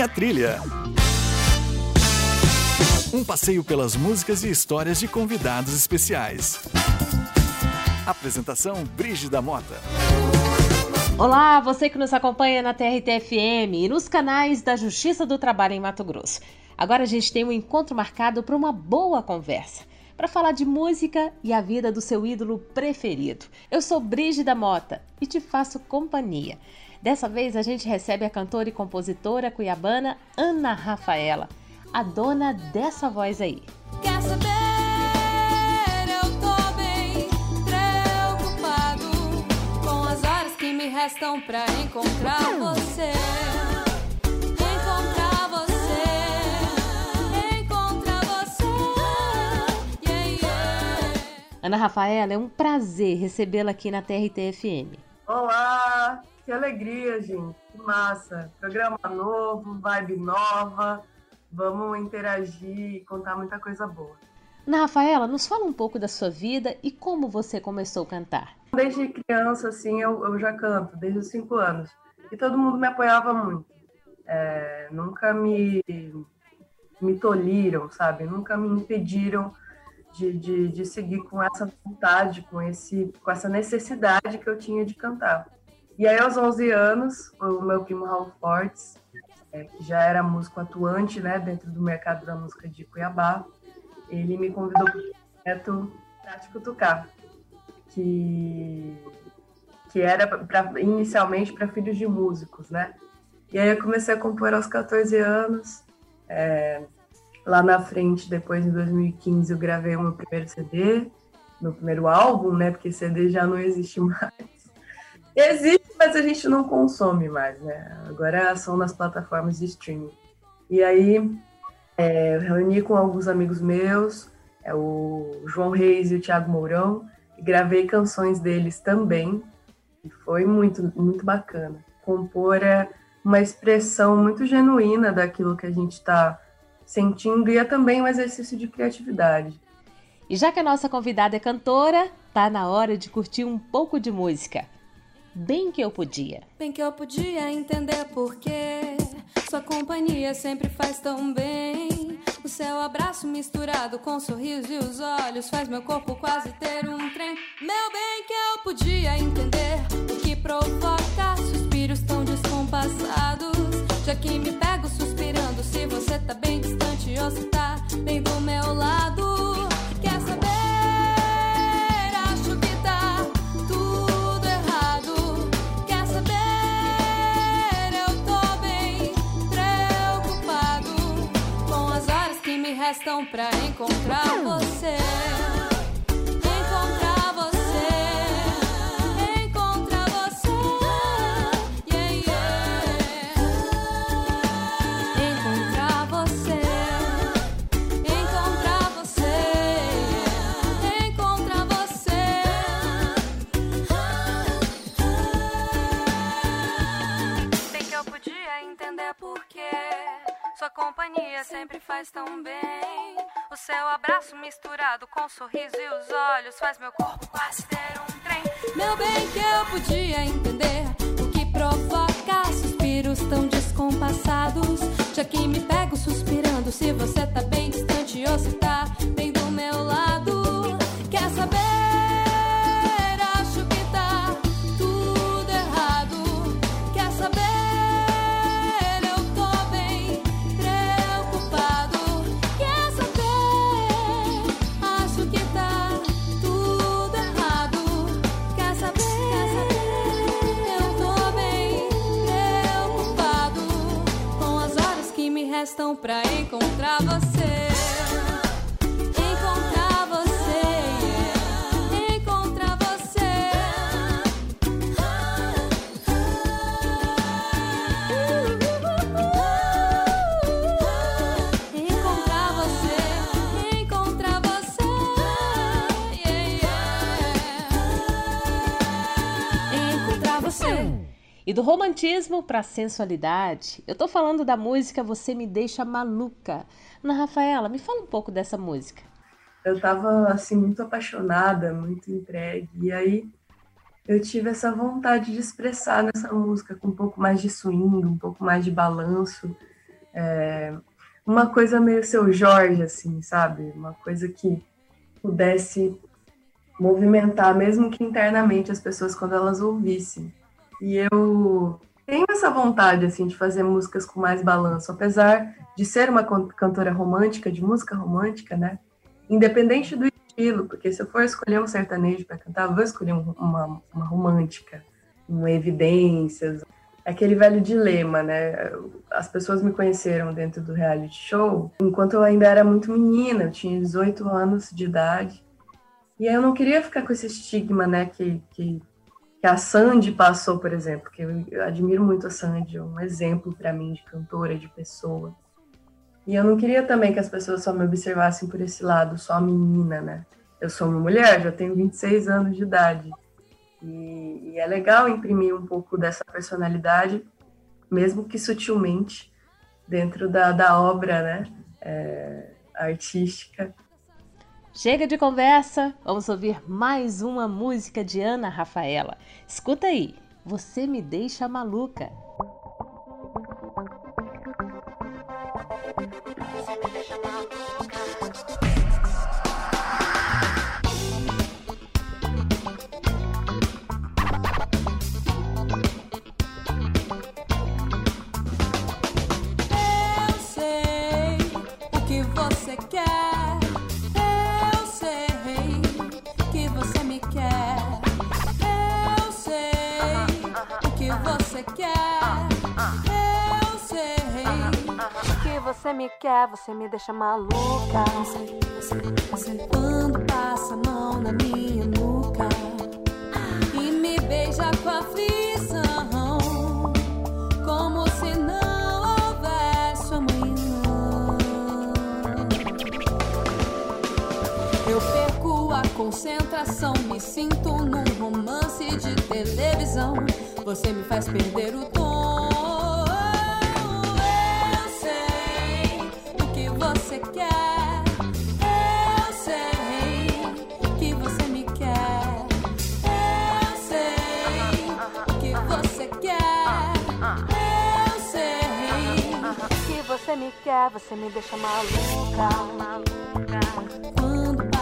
Minha Trilha. Um passeio pelas músicas e histórias de convidados especiais. Apresentação Brígida Mota. Olá, você que nos acompanha na TRT-FM e nos canais da Justiça do Trabalho em Mato Grosso. Agora a gente tem um encontro marcado para uma boa conversa para falar de música e a vida do seu ídolo preferido. Eu sou Brígida Mota e te faço companhia. Dessa vez a gente recebe a cantora e compositora cuiabana Ana Rafaela, a dona dessa voz aí. Quer saber? Eu tô bem preocupado com as horas que me restam pra encontrar você. Encontrar você. Encontrar você. Yeah, yeah. Ana Rafaela, é um prazer recebê-la aqui na TRT-FM. Olá, que alegria, gente. Que massa. Programa novo, vibe nova. Vamos interagir e contar muita coisa boa. Ana Rafaela, nos fala um pouco da sua vida e como você começou a cantar. Desde criança, assim, eu, eu já canto, desde os cinco anos. E todo mundo me apoiava muito. É, nunca me, me tolhiram, sabe? Nunca me impediram de, de, de seguir com essa vontade, com, esse, com essa necessidade que eu tinha de cantar. E aí, aos 11 anos, o meu primo Raul Fortes, é, que já era músico atuante né, dentro do mercado da música de Cuiabá, ele me convidou para o projeto Tático Tucá, que, que era pra, inicialmente para filhos de músicos, né? E aí eu comecei a compor aos 14 anos. É, lá na frente, depois em 2015, eu gravei o meu primeiro CD, meu primeiro álbum, né? Porque CD já não existe mais. Existe, mas a gente não consome mais, né? Agora são nas plataformas de streaming. E aí é, eu reuni com alguns amigos meus, é o João Reis e o Thiago Mourão, e gravei canções deles também. E foi muito, muito bacana. Compor é uma expressão muito genuína daquilo que a gente está sentindo e é também um exercício de criatividade. E já que a nossa convidada é cantora, tá na hora de curtir um pouco de música. Bem que eu podia. Bem que eu podia entender porquê. Sua companhia sempre faz tão bem. O seu abraço misturado com o sorriso e os olhos faz meu corpo quase ter um trem. Meu bem que eu podia entender o que provoca suspiros tão descompassados. Já que me pego suspirando se você tá bem distante ou se tá bem do meu lado. Restam pra encontrar você. Companhia sempre faz tão bem. O seu abraço misturado com o sorriso e os olhos faz meu corpo quase ter um trem. Meu bem que eu podia entender o que provoca suspiros tão descompassados. Já que me pego suspirando se você tá bem distante ou se tá restam pra encontrar você. E do romantismo pra sensualidade, eu tô falando da música Você Me Deixa Maluca. Ana Rafaela, me fala um pouco dessa música. Eu tava, assim, muito apaixonada, muito entregue. E aí eu tive essa vontade de expressar nessa música com um pouco mais de swing, um pouco mais de balanço. É, uma coisa meio seu Jorge, assim, sabe? Uma coisa que pudesse movimentar, mesmo que internamente, as pessoas quando elas ouvissem. E eu tenho essa vontade, assim, de fazer músicas com mais balanço, apesar de ser uma cantora romântica, de música romântica, né? Independente do estilo, porque se eu for escolher um sertanejo para cantar, eu vou escolher uma, uma romântica, um evidências, aquele velho dilema, né? As pessoas me conheceram dentro do reality show enquanto eu ainda era muito menina, eu tinha 18 anos de idade. E aí eu não queria ficar com esse estigma, né, que, que, que a Sandy passou, por exemplo, que eu, eu admiro muito a Sandy, é um exemplo para mim de cantora, de pessoa. E eu não queria também que as pessoas só me observassem por esse lado, só menina, né? Eu sou uma mulher, já tenho 26 anos de idade. E, e, é legal imprimir um pouco dessa personalidade, mesmo que sutilmente, dentro da, da obra né, é, artística. Chega de conversa, vamos ouvir mais uma música de Ana Rafaela. Escuta aí, Você Me Deixa Maluca. Você me quer, você me deixa maluca. Quando passa a mão na minha nuca e me beija com aflição, concentração, me sinto num romance de televisão. Você me faz perder o tom. você me quer, você me deixa maluca. maluca.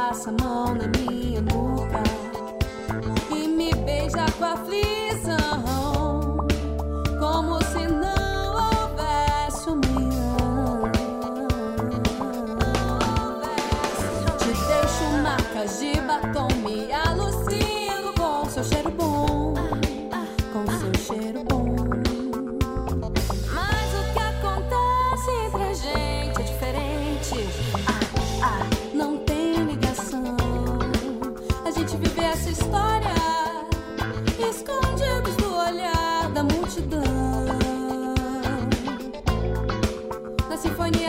Passa a mão na minha nuca e me beija com aflição, como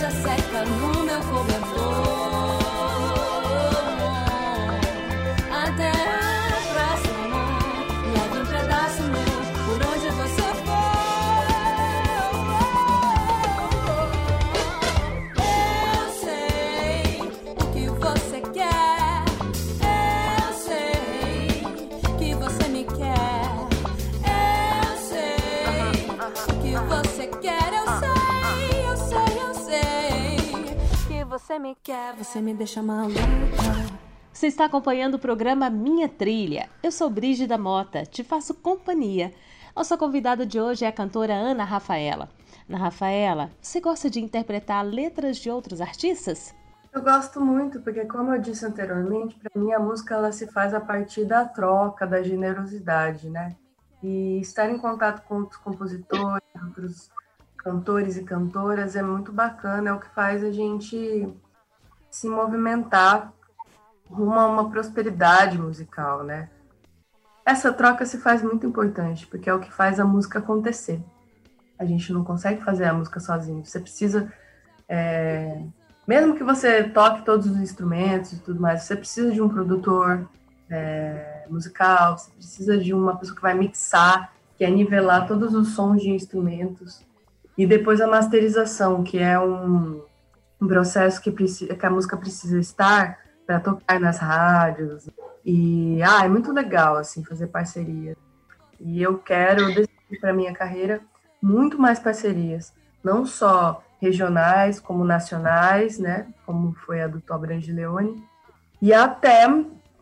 Já seca no meu cobertor. Você me quer, você me deixa maluca. Você está acompanhando o programa Minha Trilha. Eu sou Brígida Mota, te faço companhia. Nossa convidada de hoje é a cantora Ana Rafaela. Ana Rafaela, você gosta de interpretar letras de outros artistas? Eu gosto muito, porque como eu disse anteriormente, para mim a música ela se faz a partir da troca, da generosidade, né? E estar em contato com outros compositores, outros cantores e cantoras é muito bacana, é o que faz a gente se movimentar rumo a uma prosperidade musical, né? Essa troca se faz muito importante, porque é o que faz a música acontecer. A gente não consegue fazer a música sozinho. Você precisa É, mesmo que você toque todos os instrumentos e tudo mais, você precisa de um produtor é, musical, você precisa de uma pessoa que vai mixar, que é nivelar todos os sons de instrumentos. E depois a masterização, que é um, um processo que, precisa, que a música precisa estar para tocar nas rádios. E ah, é muito legal assim fazer parceria. E eu quero decidir para minha carreira muito mais parcerias, não só regionais como nacionais, né, como foi a do Tobran de Leone, e até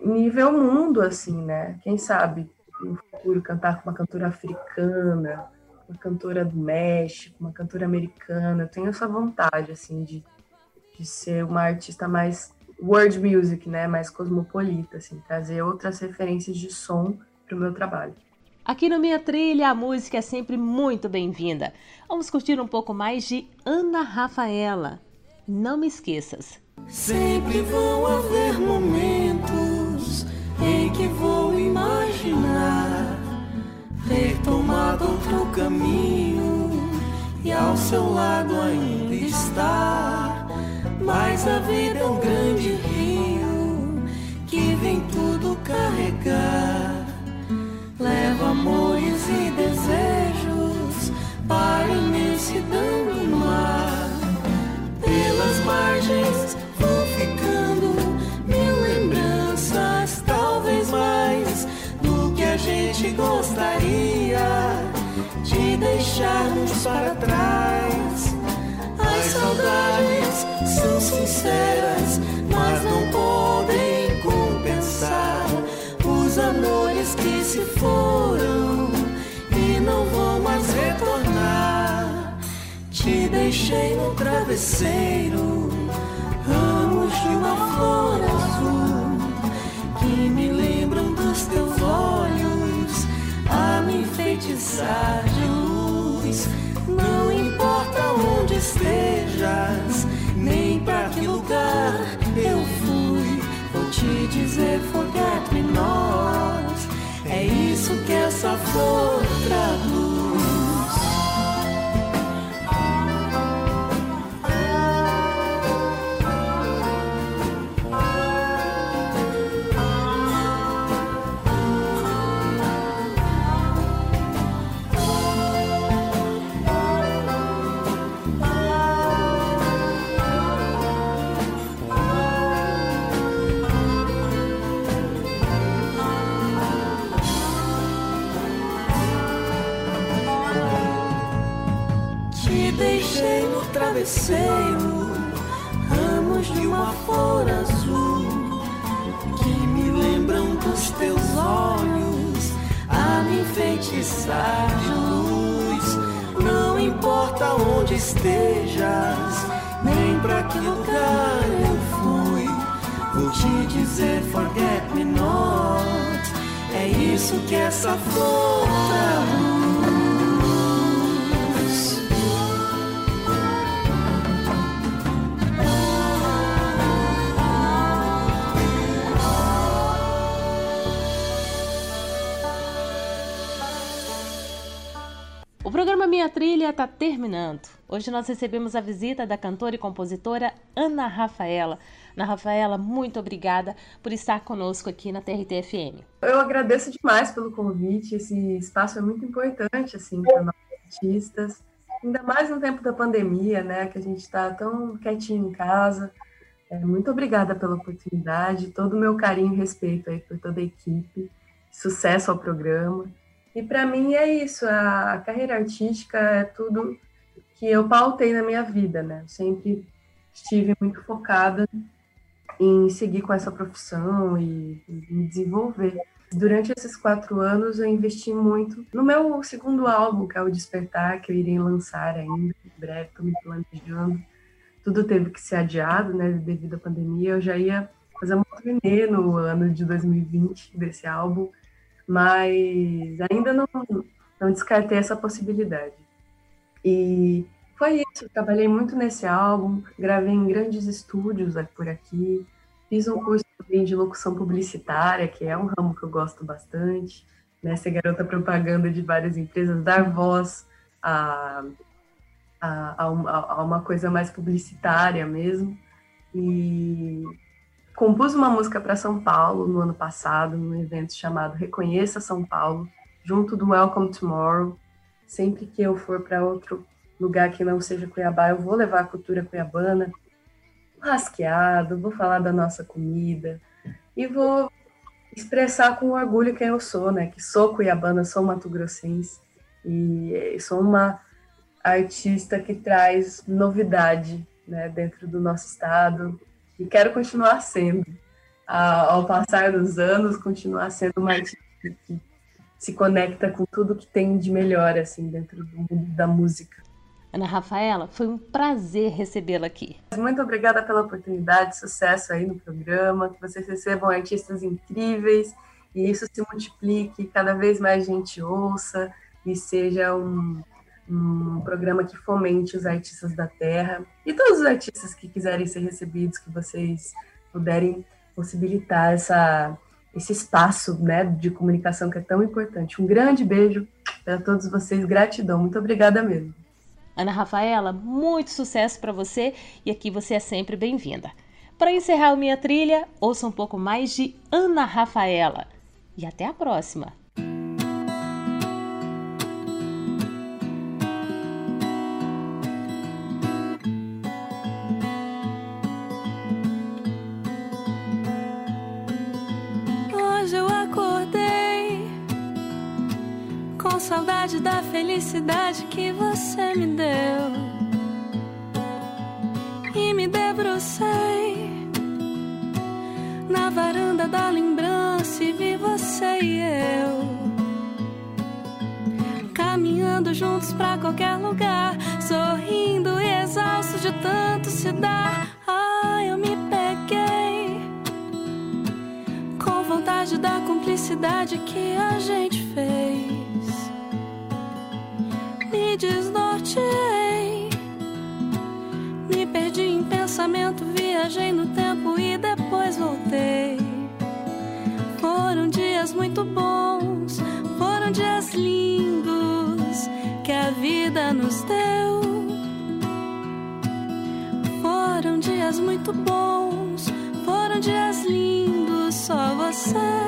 nível mundo assim, né? Quem sabe no futuro cantar com uma cantora africana, uma cantora do México, uma cantora americana. Eu tenho essa vontade assim de, de ser uma artista mais world music, né, mais cosmopolita, assim, trazer outras referências de som para o meu trabalho. Aqui no Minha Trilha, a música é sempre muito bem-vinda. Vamos curtir um pouco mais de Ana Rafaela. Não me esqueças. Sempre vão haver momentos em que vou imaginar ter tomado outro caminho e ao seu lado ainda estar. Mas a vida é um grande rio que vem tudo carregar leva amores e desejos para a imensidão do mar. Pelas margens gente gostaria de deixarmos para trás. As saudades são sinceras, mas não podem compensar os amores que se foram e não vão mais retornar. Te deixei no travesseiro, ramos de uma flor azul que me lembram dos teus olhos a me enfeitiçar de luz. Não importa onde estejas, nem para que lugar eu fui te dizer forget me not. É isso que essa flor travesseiro, ramos de uma flor azul que me lembram dos teus olhos a me enfeitiçar de luz. Não importa onde estejas, nem para que lugar eu fui, vou te dizer forget me not. É isso que essa flor traduz. Está terminando. Hoje nós recebemos a visita da cantora e compositora Ana Rafaela. Ana Rafaela, muito obrigada por estar conosco aqui na TRT-FM. Eu agradeço demais pelo convite. Esse espaço é muito importante assim, para nós artistas. Ainda mais no tempo da pandemia, né? Que a gente está tão quietinho em casa. É, muito obrigada pela oportunidade, todo o meu carinho e respeito aí por toda a equipe. Sucesso ao programa. E para mim é isso, a, carreira artística é tudo que eu pautei na minha vida, né? Sempre estive muito focada em seguir com essa profissão e, e me desenvolver. Durante esses quatro anos, eu investi muito no meu segundo álbum, que é o Despertar, que eu irei lançar ainda em breve, estou me planejando. Tudo teve que ser adiado, né, devido à pandemia. Eu já ia fazer uma turnê no ano de 2020 desse álbum, mas ainda não, não descartei essa possibilidade. E foi isso, trabalhei muito nesse álbum, gravei em grandes estúdios por aqui, fiz um curso também de locução publicitária, que é um ramo que eu gosto bastante, né, ser garota propaganda de várias empresas, dar voz a, a, a, uma coisa mais publicitária mesmo. E compus uma música para São Paulo no ano passado, num evento chamado Reconheça São Paulo, junto do Welcome Tomorrow. Sempre que eu for para outro lugar que não seja Cuiabá, eu vou levar a cultura cuiabana, rasqueado, vou falar da nossa comida e vou expressar com orgulho quem eu sou, né? Que sou cuiabana, sou mato-grossense e sou uma artista que traz novidade, né, dentro do nosso estado e quero continuar sendo, ao passar dos anos, continuar sendo uma artista que se conecta com tudo que tem de melhor assim dentro do mundo da música. Ana Rafaela, foi um prazer recebê-la aqui. Muito obrigada pela oportunidade, sucesso aí no programa, que vocês recebam artistas incríveis e isso se multiplique, cada vez mais gente ouça e seja um, um programa que fomente os artistas da terra e todos os artistas que quiserem ser recebidos, que vocês puderem possibilitar essa, esse espaço né, de comunicação que é tão importante. Um grande beijo para todos vocês, gratidão, muito obrigada mesmo. Ana Rafaela, muito sucesso para você e aqui você é sempre bem-vinda. Para encerrar a minha trilha, ouça um pouco mais de Ana Rafaela. E até a próxima! Saudade da felicidade que você me deu. E me debrucei na varanda da lembrança e vi você e eu. Caminhando juntos pra qualquer lugar, sorrindo e exausto de tanto se dar. Ah, eu me peguei com vontade da cumplicidade que a gente viajei no tempo e depois voltei. Foram dias muito bons, foram dias lindos que a vida nos deu. Foram dias muito bons, foram dias lindos, só você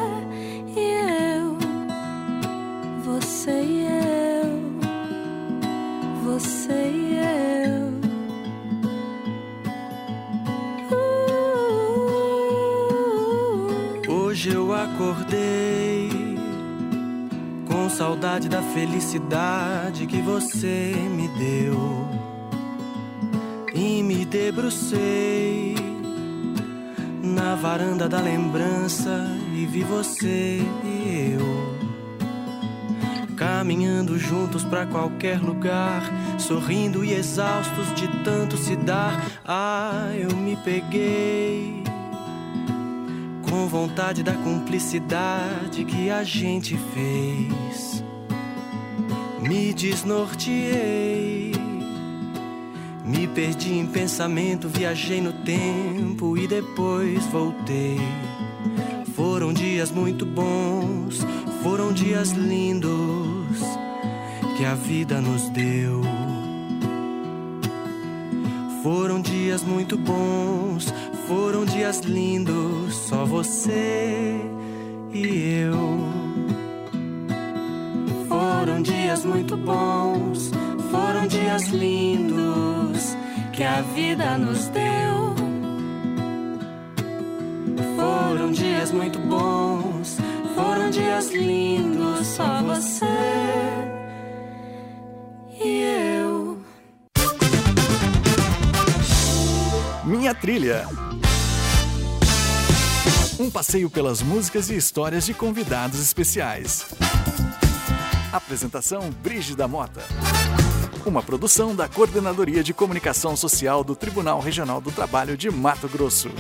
Hoje eu acordei com saudade da felicidade que você me deu e me debrucei na varanda da lembrança e vi você e eu caminhando juntos pra qualquer lugar, sorrindo e exaustos de tanto se dar. Ah, eu me peguei vontade da cumplicidade que a gente fez. Me desnorteei, me perdi em pensamento, viajei no tempo e depois voltei. Foram dias muito bons, foram dias lindos que a vida nos deu. Foram dias muito bons, foram dias lindos, só você e eu. Foram dias muito bons, foram dias lindos que a vida nos deu. Foram dias muito bons, foram dias lindos, só você e eu. Minha Trilha. Um passeio pelas músicas e histórias de convidados especiais. Apresentação Brígida Mota. Uma produção da Coordenadoria de Comunicação Social do Tribunal Regional do Trabalho de Mato Grosso.